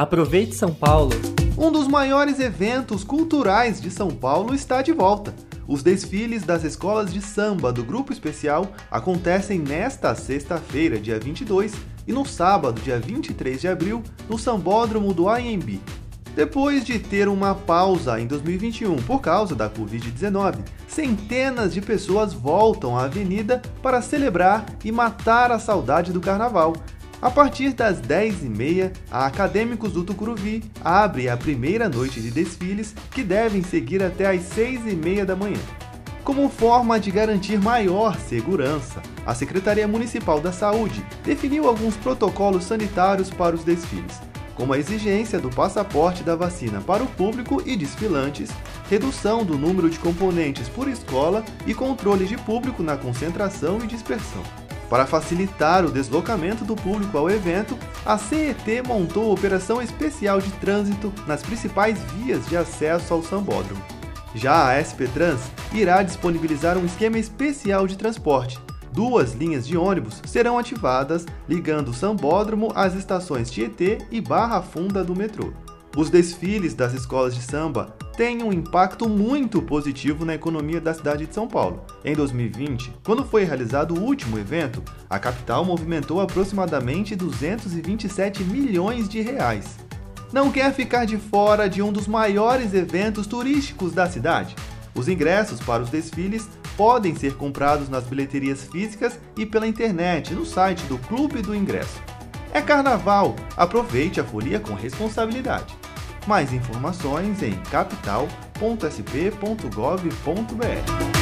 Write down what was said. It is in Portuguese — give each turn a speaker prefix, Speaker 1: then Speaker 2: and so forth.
Speaker 1: Aproveite São Paulo!
Speaker 2: Um dos maiores eventos culturais de São Paulo está de volta. Os desfiles das escolas de samba do Grupo Especial acontecem nesta sexta-feira, dia 22, e no sábado, dia 23 de abril, no Sambódromo do AMB. Depois de ter uma pausa em 2021 por causa da Covid-19, centenas de pessoas voltam à avenida para celebrar e matar a saudade do carnaval. A partir das 10h30, a Acadêmicos do Tucuruvi abre a primeira noite de desfiles que devem seguir até às 6h30 da manhã. Como forma de garantir maior segurança, a Secretaria Municipal da Saúde definiu alguns protocolos sanitários para os desfiles como a exigência do passaporte da vacina para o público e desfilantes, redução do número de componentes por escola e controle de público na concentração e dispersão. Para facilitar o deslocamento do público ao evento, a CET montou operação especial de trânsito nas principais vias de acesso ao sambódromo. Já a SP Trans irá disponibilizar um esquema especial de transporte, duas linhas de ônibus serão ativadas ligando o Sambódromo às estações Tietê e Barra Funda do metrô. Os desfiles das escolas de samba têm um impacto muito positivo na economia da cidade de São Paulo. Em 2020, quando foi realizado o último evento, a capital movimentou aproximadamente 227 milhões de reais. Não quer ficar de fora de um dos maiores eventos turísticos da cidade? Os ingressos para os desfiles podem ser comprados nas bilheterias físicas e pela internet no site do Clube do Ingresso. É carnaval, aproveite a folia com responsabilidade. Mais informações em capital.sp.gov.br.